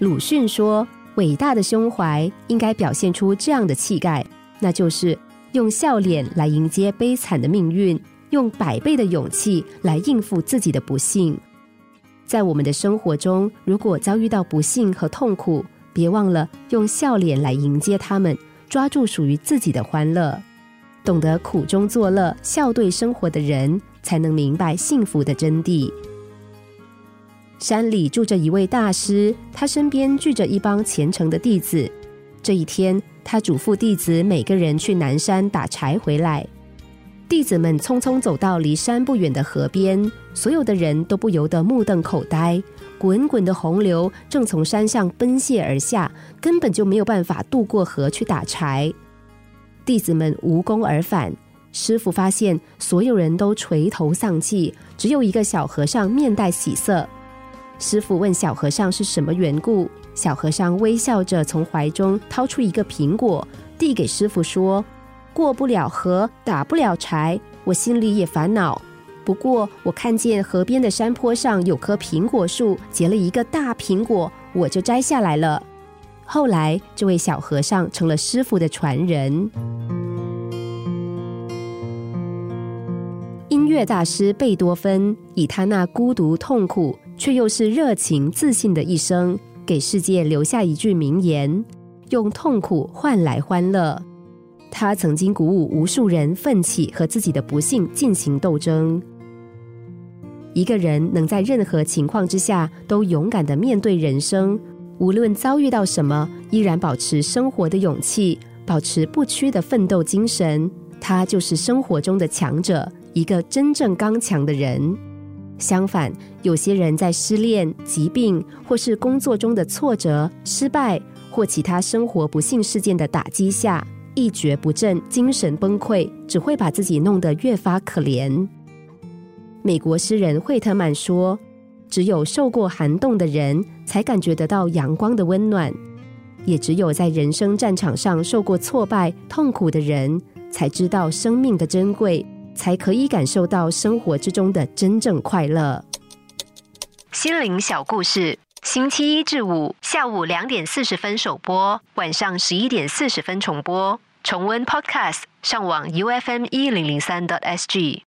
鲁迅说：“伟大的胸怀应该表现出这样的气概，那就是用笑脸来迎接悲惨的命运，用百倍的勇气来应付自己的不幸。”在我们的生活中，如果遭遇到不幸和痛苦，别忘了用笑脸来迎接他们，抓住属于自己的欢乐。懂得苦中作乐、笑对生活的人，才能明白幸福的真谛。山里住着一位大师，他身边聚着一帮虔诚的弟子。这一天，他嘱咐弟子每个人去南山打柴回来。弟子们匆匆走到离山不远的河边，所有的人都不由得目瞪口呆。滚滚的洪流正从山上奔泻而下，根本就没有办法渡过河去打柴。弟子们无功而返。师傅发现所有人都垂头丧气，只有一个小和尚面带喜色。师傅问小和尚是什么缘故，小和尚微笑着从怀中掏出一个苹果，递给师傅说。过不了河，打不了柴，我心里也烦恼。不过我看见河边的山坡上有棵苹果树，结了一个大苹果，我就摘下来了。后来，这位小和尚成了师傅的传人。音乐大师贝多芬以他那孤独、痛苦却又是热情、自信的一生，给世界留下一句名言：用痛苦换来欢乐。他曾经鼓舞无数人奋起和自己的不幸进行斗争。一个人能在任何情况之下都勇敢的面对人生，无论遭遇到什么，依然保持生活的勇气，保持不屈的奋斗精神，他就是生活中的强者，一个真正刚强的人。相反，有些人在失恋、疾病或是工作中的挫折、失败或其他生活不幸事件的打击下。一蹶不振，精神崩溃，只会把自己弄得越发可怜。美国诗人惠特曼说：“只有受过寒冻的人，才感觉得到阳光的温暖；也只有在人生战场上受过挫败、痛苦的人，才知道生命的珍贵，才可以感受到生活之中的真正快乐。”心灵小故事。星期一至五下午两点四十分首播，晚上十一点四十分重播。重温 Podcast，上网 U F M 一零零三 t S G。